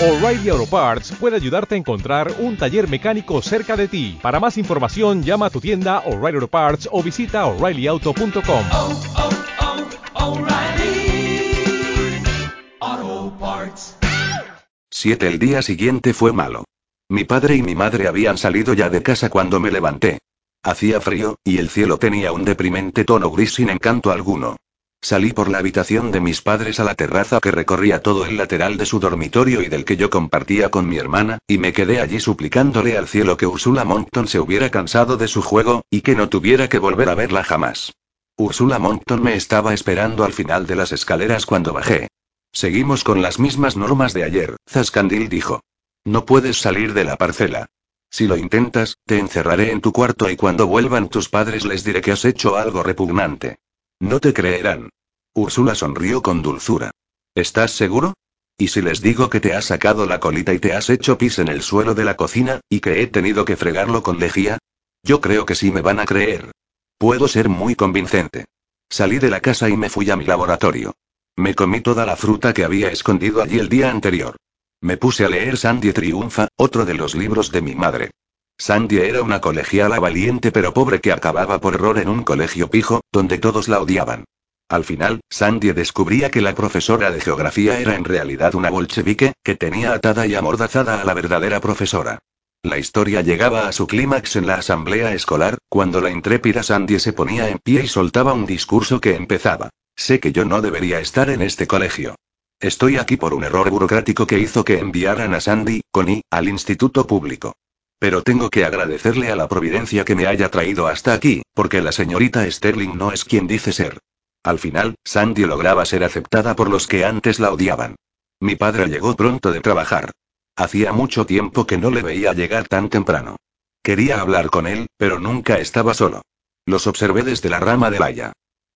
O'Reilly Auto Parts puede ayudarte a encontrar un taller mecánico cerca de ti. Para más información, llama a tu tienda O'Reilly Auto Parts o visita oreillyauto.com. oh, oh, Parts. 7. El día siguiente fue malo. Mi padre y mi madre habían salido ya de casa cuando me levanté. Hacía frío, y el cielo tenía un deprimente tono gris sin encanto alguno. Salí por la habitación de mis padres a la terraza que recorría todo el lateral de su dormitorio y del que yo compartía con mi hermana, y me quedé allí suplicándole al cielo que Ursula Monckton se hubiera cansado de su juego, y que no tuviera que volver a verla jamás. Ursula Monckton me estaba esperando al final de las escaleras cuando bajé. Seguimos con las mismas normas de ayer, Zascandil dijo. No puedes salir de la parcela. Si lo intentas, te encerraré en tu cuarto y cuando vuelvan tus padres les diré que has hecho algo repugnante. No te creerán. Úrsula sonrió con dulzura. ¿Estás seguro? ¿Y si les digo que te has sacado la colita y te has hecho pis en el suelo de la cocina, y que he tenido que fregarlo con lejía? Yo creo que sí me van a creer. Puedo ser muy convincente. Salí de la casa y me fui a mi laboratorio. Me comí toda la fruta que había escondido allí el día anterior. Me puse a leer Sandy Triunfa, otro de los libros de mi madre. Sandy era una colegiala valiente pero pobre que acababa por error en un colegio pijo, donde todos la odiaban. Al final, Sandy descubría que la profesora de geografía era en realidad una bolchevique, que tenía atada y amordazada a la verdadera profesora. La historia llegaba a su clímax en la asamblea escolar, cuando la intrépida Sandy se ponía en pie y soltaba un discurso que empezaba. Sé que yo no debería estar en este colegio. Estoy aquí por un error burocrático que hizo que enviaran a Sandy, con I, al instituto público. Pero tengo que agradecerle a la providencia que me haya traído hasta aquí, porque la señorita Sterling no es quien dice ser. Al final, Sandy lograba ser aceptada por los que antes la odiaban. Mi padre llegó pronto de trabajar. Hacía mucho tiempo que no le veía llegar tan temprano. Quería hablar con él, pero nunca estaba solo. Los observé desde la rama de valla.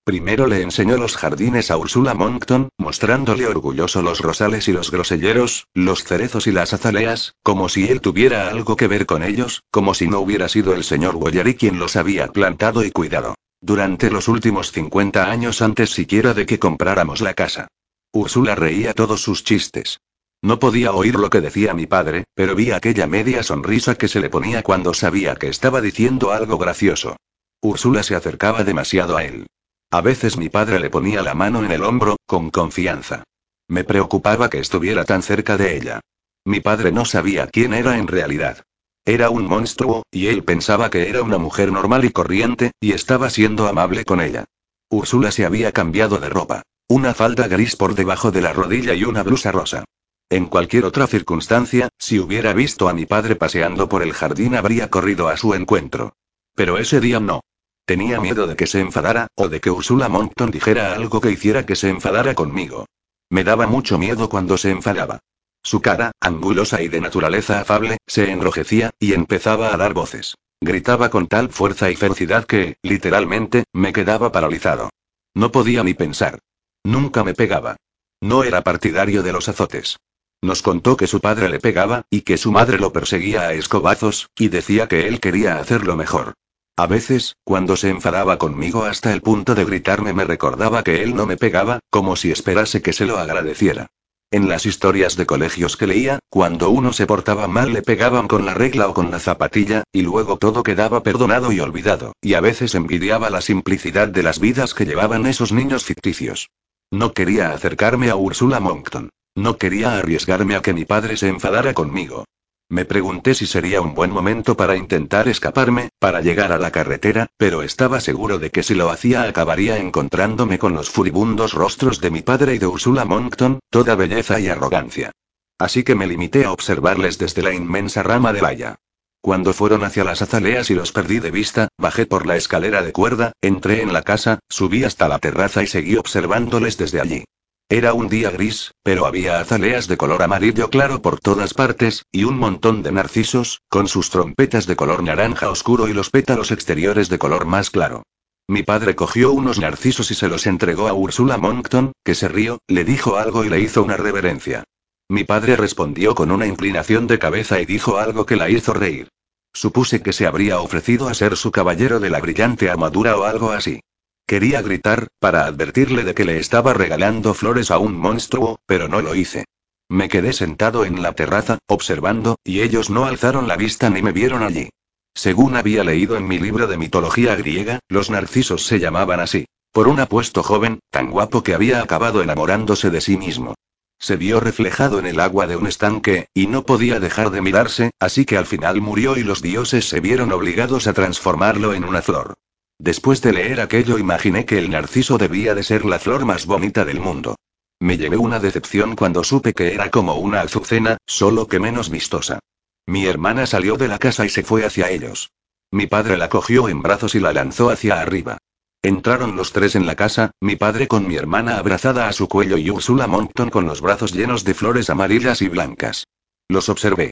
Primero le enseñó los jardines a Ursula Monckton, mostrándole orgulloso los rosales y los groselleros, los cerezos y las azaleas, como si él tuviera algo que ver con ellos, como si no hubiera sido el señor Boyari quien los había plantado y cuidado. Durante los últimos 50 años antes siquiera de que compráramos la casa. Úrsula reía todos sus chistes. No podía oír lo que decía mi padre, pero vi aquella media sonrisa que se le ponía cuando sabía que estaba diciendo algo gracioso. Úrsula se acercaba demasiado a él. A veces mi padre le ponía la mano en el hombro, con confianza. Me preocupaba que estuviera tan cerca de ella. Mi padre no sabía quién era en realidad. Era un monstruo, y él pensaba que era una mujer normal y corriente, y estaba siendo amable con ella. Úrsula se había cambiado de ropa. Una falda gris por debajo de la rodilla y una blusa rosa. En cualquier otra circunstancia, si hubiera visto a mi padre paseando por el jardín habría corrido a su encuentro. Pero ese día no. Tenía miedo de que se enfadara, o de que Ursula Monckton dijera algo que hiciera que se enfadara conmigo. Me daba mucho miedo cuando se enfadaba. Su cara, angulosa y de naturaleza afable, se enrojecía, y empezaba a dar voces. Gritaba con tal fuerza y ferocidad que, literalmente, me quedaba paralizado. No podía ni pensar. Nunca me pegaba. No era partidario de los azotes. Nos contó que su padre le pegaba, y que su madre lo perseguía a escobazos, y decía que él quería hacerlo mejor. A veces, cuando se enfadaba conmigo hasta el punto de gritarme me recordaba que él no me pegaba, como si esperase que se lo agradeciera. En las historias de colegios que leía, cuando uno se portaba mal le pegaban con la regla o con la zapatilla, y luego todo quedaba perdonado y olvidado, y a veces envidiaba la simplicidad de las vidas que llevaban esos niños ficticios. No quería acercarme a Ursula Monckton. No quería arriesgarme a que mi padre se enfadara conmigo. Me pregunté si sería un buen momento para intentar escaparme, para llegar a la carretera, pero estaba seguro de que si lo hacía acabaría encontrándome con los furibundos rostros de mi padre y de Ursula Monckton, toda belleza y arrogancia. Así que me limité a observarles desde la inmensa rama de valla. Cuando fueron hacia las azaleas y los perdí de vista, bajé por la escalera de cuerda, entré en la casa, subí hasta la terraza y seguí observándoles desde allí. Era un día gris, pero había azaleas de color amarillo claro por todas partes, y un montón de narcisos, con sus trompetas de color naranja oscuro y los pétalos exteriores de color más claro. Mi padre cogió unos narcisos y se los entregó a Ursula Monckton, que se rió, le dijo algo y le hizo una reverencia. Mi padre respondió con una inclinación de cabeza y dijo algo que la hizo reír. Supuse que se habría ofrecido a ser su caballero de la brillante armadura o algo así. Quería gritar, para advertirle de que le estaba regalando flores a un monstruo, pero no lo hice. Me quedé sentado en la terraza, observando, y ellos no alzaron la vista ni me vieron allí. Según había leído en mi libro de mitología griega, los narcisos se llamaban así. Por un apuesto joven, tan guapo que había acabado enamorándose de sí mismo. Se vio reflejado en el agua de un estanque, y no podía dejar de mirarse, así que al final murió y los dioses se vieron obligados a transformarlo en una flor. Después de leer aquello imaginé que el narciso debía de ser la flor más bonita del mundo. Me llevé una decepción cuando supe que era como una azucena, solo que menos vistosa. Mi hermana salió de la casa y se fue hacia ellos. Mi padre la cogió en brazos y la lanzó hacia arriba. Entraron los tres en la casa, mi padre con mi hermana abrazada a su cuello y Ursula Monton con los brazos llenos de flores amarillas y blancas. Los observé.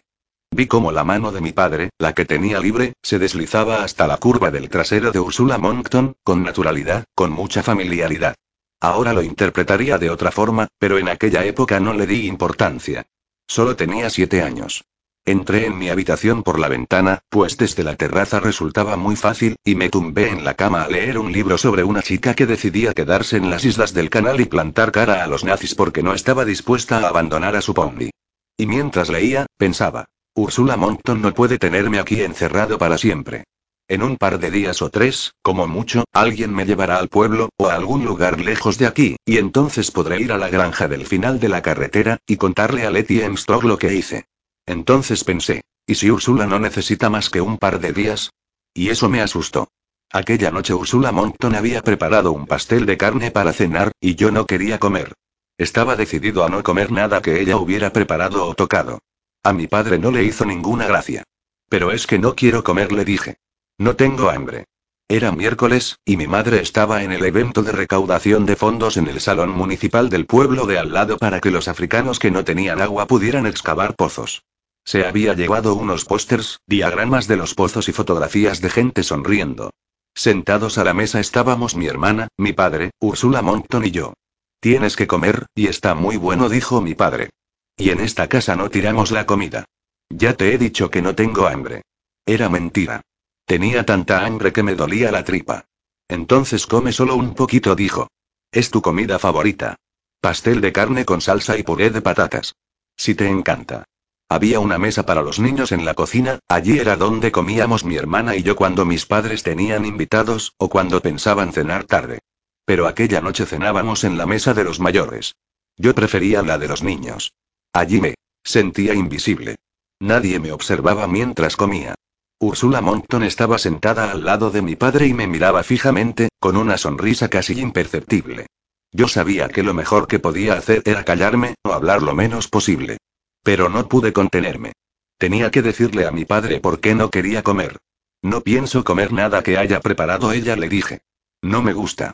Vi cómo la mano de mi padre, la que tenía libre, se deslizaba hasta la curva del trasero de Ursula Monton, con naturalidad, con mucha familiaridad. Ahora lo interpretaría de otra forma, pero en aquella época no le di importancia. Solo tenía siete años. Entré en mi habitación por la ventana, pues desde la terraza resultaba muy fácil, y me tumbé en la cama a leer un libro sobre una chica que decidía quedarse en las islas del canal y plantar cara a los nazis porque no estaba dispuesta a abandonar a su pony. Y mientras leía, pensaba, Úrsula Monton no puede tenerme aquí encerrado para siempre. En un par de días o tres, como mucho, alguien me llevará al pueblo, o a algún lugar lejos de aquí, y entonces podré ir a la granja del final de la carretera, y contarle a Letty Armstrong lo que hice. Entonces pensé, ¿y si Úrsula no necesita más que un par de días? Y eso me asustó. Aquella noche Úrsula Monton había preparado un pastel de carne para cenar, y yo no quería comer. Estaba decidido a no comer nada que ella hubiera preparado o tocado. A mi padre no le hizo ninguna gracia. Pero es que no quiero comer, le dije. No tengo hambre. Era miércoles, y mi madre estaba en el evento de recaudación de fondos en el salón municipal del pueblo de al lado para que los africanos que no tenían agua pudieran excavar pozos. Se había llevado unos pósters, diagramas de los pozos y fotografías de gente sonriendo. Sentados a la mesa estábamos mi hermana, mi padre, Úrsula Monton y yo. Tienes que comer, y está muy bueno, dijo mi padre. Y en esta casa no tiramos la comida. Ya te he dicho que no tengo hambre. Era mentira. Tenía tanta hambre que me dolía la tripa. Entonces come solo un poquito, dijo. Es tu comida favorita. Pastel de carne con salsa y puré de patatas. Si te encanta. Había una mesa para los niños en la cocina, allí era donde comíamos mi hermana y yo cuando mis padres tenían invitados, o cuando pensaban cenar tarde. Pero aquella noche cenábamos en la mesa de los mayores. Yo prefería la de los niños. Allí me sentía invisible. Nadie me observaba mientras comía. Úrsula Monton estaba sentada al lado de mi padre y me miraba fijamente, con una sonrisa casi imperceptible. Yo sabía que lo mejor que podía hacer era callarme, o hablar lo menos posible. Pero no pude contenerme. Tenía que decirle a mi padre por qué no quería comer. No pienso comer nada que haya preparado ella, le dije. No me gusta.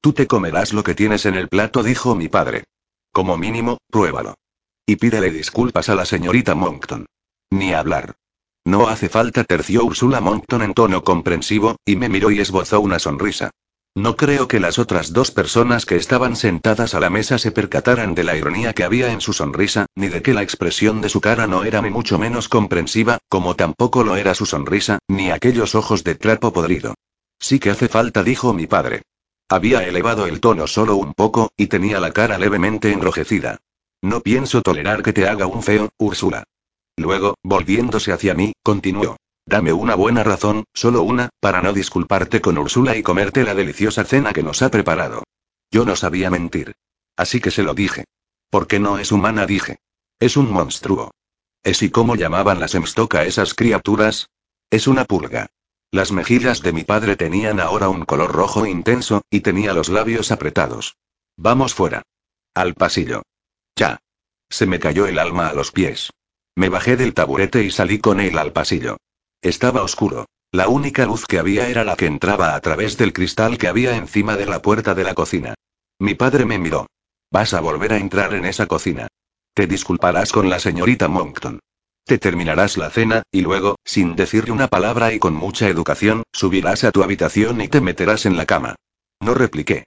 Tú te comerás lo que tienes en el plato, dijo mi padre. Como mínimo, pruébalo. Y pídele disculpas a la señorita Monckton. Ni hablar. No hace falta, terció Ursula Monckton en tono comprensivo, y me miró y esbozó una sonrisa. No creo que las otras dos personas que estaban sentadas a la mesa se percataran de la ironía que había en su sonrisa, ni de que la expresión de su cara no era ni mucho menos comprensiva, como tampoco lo era su sonrisa, ni aquellos ojos de trapo podrido. Sí que hace falta, dijo mi padre. Había elevado el tono solo un poco, y tenía la cara levemente enrojecida. No pienso tolerar que te haga un feo, Úrsula. Luego, volviéndose hacia mí, continuó. Dame una buena razón, solo una, para no disculparte con Úrsula y comerte la deliciosa cena que nos ha preparado. Yo no sabía mentir. Así que se lo dije. Porque no es humana, dije. Es un monstruo. ¿Es y cómo llamaban las Emstock a esas criaturas? Es una pulga. Las mejillas de mi padre tenían ahora un color rojo intenso, y tenía los labios apretados. Vamos fuera. Al pasillo. Ya. Se me cayó el alma a los pies. Me bajé del taburete y salí con él al pasillo. Estaba oscuro. La única luz que había era la que entraba a través del cristal que había encima de la puerta de la cocina. Mi padre me miró. Vas a volver a entrar en esa cocina. Te disculparás con la señorita Monckton. Te terminarás la cena, y luego, sin decirle una palabra y con mucha educación, subirás a tu habitación y te meterás en la cama. No repliqué.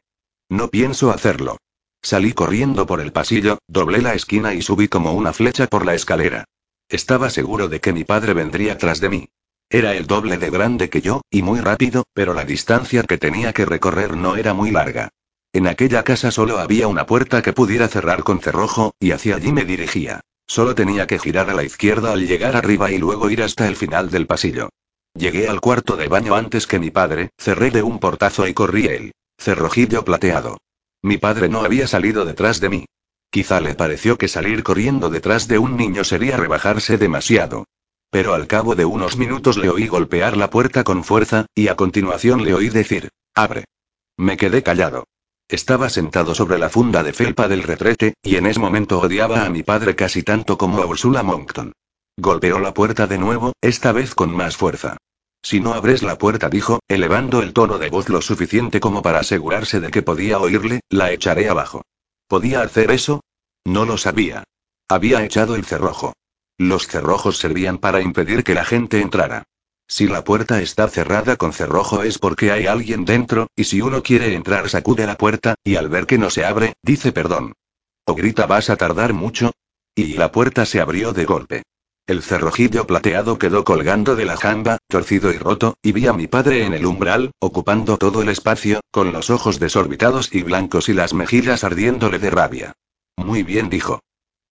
No pienso hacerlo. Salí corriendo por el pasillo, doblé la esquina y subí como una flecha por la escalera. Estaba seguro de que mi padre vendría tras de mí. Era el doble de grande que yo, y muy rápido, pero la distancia que tenía que recorrer no era muy larga. En aquella casa solo había una puerta que pudiera cerrar con cerrojo, y hacia allí me dirigía. Solo tenía que girar a la izquierda al llegar arriba y luego ir hasta el final del pasillo. Llegué al cuarto de baño antes que mi padre, cerré de un portazo y corrí el cerrojillo plateado. Mi padre no había salido detrás de mí. Quizá le pareció que salir corriendo detrás de un niño sería rebajarse demasiado. Pero al cabo de unos minutos le oí golpear la puerta con fuerza, y a continuación le oí decir, abre. Me quedé callado. Estaba sentado sobre la funda de felpa del retrete, y en ese momento odiaba a mi padre casi tanto como a Ursula Moncton. Golpeó la puerta de nuevo, esta vez con más fuerza. Si no abres la puerta, dijo, elevando el tono de voz lo suficiente como para asegurarse de que podía oírle, la echaré abajo. ¿Podía hacer eso? No lo sabía. Había echado el cerrojo. Los cerrojos servían para impedir que la gente entrara. Si la puerta está cerrada con cerrojo es porque hay alguien dentro, y si uno quiere entrar sacude la puerta, y al ver que no se abre, dice perdón. O grita vas a tardar mucho. Y la puerta se abrió de golpe. El cerrojillo plateado quedó colgando de la jamba, torcido y roto, y vi a mi padre en el umbral, ocupando todo el espacio, con los ojos desorbitados y blancos y las mejillas ardiéndole de rabia. Muy bien dijo.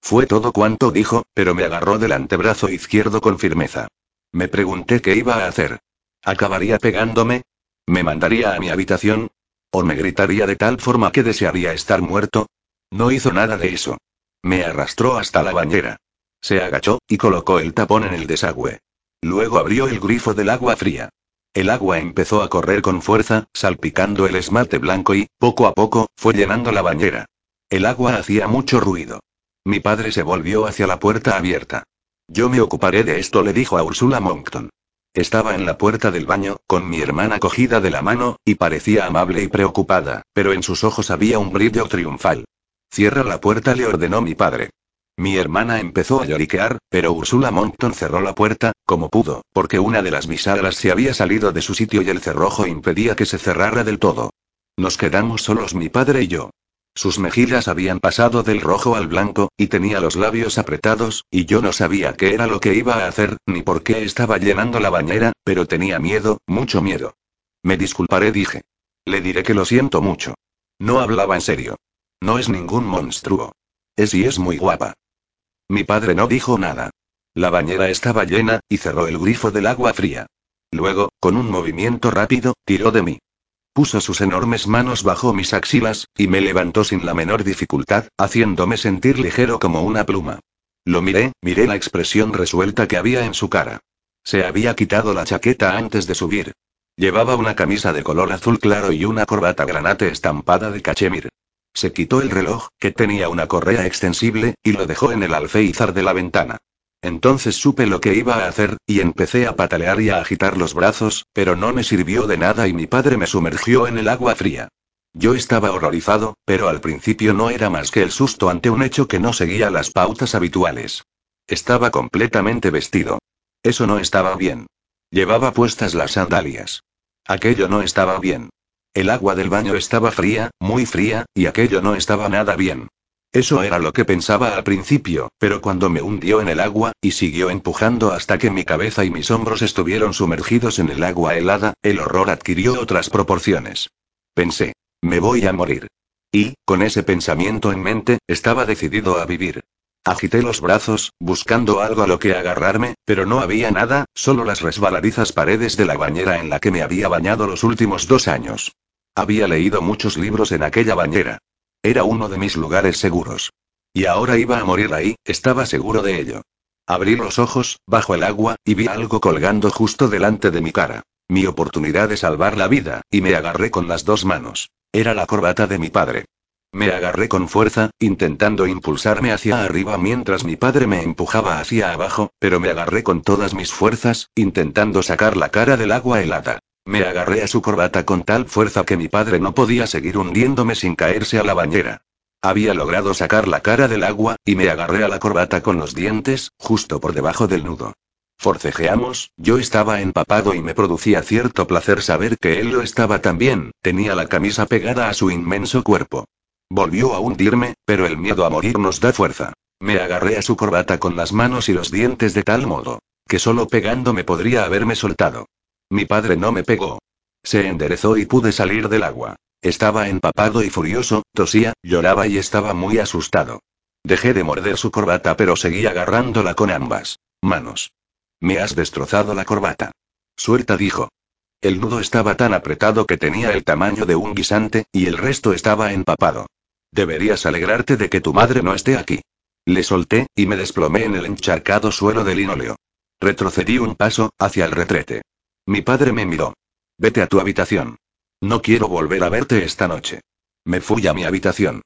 Fue todo cuanto dijo, pero me agarró del antebrazo izquierdo con firmeza. Me pregunté qué iba a hacer. ¿Acabaría pegándome? ¿Me mandaría a mi habitación? ¿O me gritaría de tal forma que desearía estar muerto? No hizo nada de eso. Me arrastró hasta la bañera. Se agachó, y colocó el tapón en el desagüe. Luego abrió el grifo del agua fría. El agua empezó a correr con fuerza, salpicando el esmalte blanco y, poco a poco, fue llenando la bañera. El agua hacía mucho ruido. Mi padre se volvió hacia la puerta abierta. Yo me ocuparé de esto, le dijo a Ursula Moncton. Estaba en la puerta del baño, con mi hermana cogida de la mano, y parecía amable y preocupada, pero en sus ojos había un brillo triunfal. Cierra la puerta, le ordenó mi padre. Mi hermana empezó a lloriquear, pero Ursula Moncton cerró la puerta, como pudo, porque una de las bisagras se había salido de su sitio y el cerrojo impedía que se cerrara del todo. Nos quedamos solos mi padre y yo. Sus mejillas habían pasado del rojo al blanco, y tenía los labios apretados, y yo no sabía qué era lo que iba a hacer, ni por qué estaba llenando la bañera, pero tenía miedo, mucho miedo. Me disculparé, dije. Le diré que lo siento mucho. No hablaba en serio. No es ningún monstruo. Es y es muy guapa. Mi padre no dijo nada. La bañera estaba llena, y cerró el grifo del agua fría. Luego, con un movimiento rápido, tiró de mí. Puso sus enormes manos bajo mis axilas, y me levantó sin la menor dificultad, haciéndome sentir ligero como una pluma. Lo miré, miré la expresión resuelta que había en su cara. Se había quitado la chaqueta antes de subir. Llevaba una camisa de color azul claro y una corbata granate estampada de cachemir. Se quitó el reloj, que tenía una correa extensible, y lo dejó en el alféizar de la ventana. Entonces supe lo que iba a hacer, y empecé a patalear y a agitar los brazos, pero no me sirvió de nada y mi padre me sumergió en el agua fría. Yo estaba horrorizado, pero al principio no era más que el susto ante un hecho que no seguía las pautas habituales. Estaba completamente vestido. Eso no estaba bien. Llevaba puestas las sandalias. Aquello no estaba bien. El agua del baño estaba fría, muy fría, y aquello no estaba nada bien. Eso era lo que pensaba al principio, pero cuando me hundió en el agua, y siguió empujando hasta que mi cabeza y mis hombros estuvieron sumergidos en el agua helada, el horror adquirió otras proporciones. Pensé, me voy a morir. Y, con ese pensamiento en mente, estaba decidido a vivir. Agité los brazos, buscando algo a lo que agarrarme, pero no había nada, solo las resbaladizas paredes de la bañera en la que me había bañado los últimos dos años. Había leído muchos libros en aquella bañera. Era uno de mis lugares seguros. Y ahora iba a morir ahí, estaba seguro de ello. Abrí los ojos, bajo el agua, y vi algo colgando justo delante de mi cara. Mi oportunidad de salvar la vida, y me agarré con las dos manos. Era la corbata de mi padre. Me agarré con fuerza, intentando impulsarme hacia arriba mientras mi padre me empujaba hacia abajo, pero me agarré con todas mis fuerzas, intentando sacar la cara del agua helada. Me agarré a su corbata con tal fuerza que mi padre no podía seguir hundiéndome sin caerse a la bañera. Había logrado sacar la cara del agua, y me agarré a la corbata con los dientes, justo por debajo del nudo. Forcejeamos, yo estaba empapado y me producía cierto placer saber que él lo estaba también, tenía la camisa pegada a su inmenso cuerpo. Volvió a hundirme, pero el miedo a morir nos da fuerza. Me agarré a su corbata con las manos y los dientes de tal modo, que solo pegándome podría haberme soltado. Mi padre no me pegó. Se enderezó y pude salir del agua. Estaba empapado y furioso, tosía, lloraba y estaba muy asustado. Dejé de morder su corbata pero seguí agarrándola con ambas manos. Me has destrozado la corbata. Suelta dijo. El nudo estaba tan apretado que tenía el tamaño de un guisante, y el resto estaba empapado. Deberías alegrarte de que tu madre no esté aquí. Le solté, y me desplomé en el encharcado suelo de linóleo. Retrocedí un paso, hacia el retrete. Mi padre me miró. Vete a tu habitación. No quiero volver a verte esta noche. Me fui a mi habitación.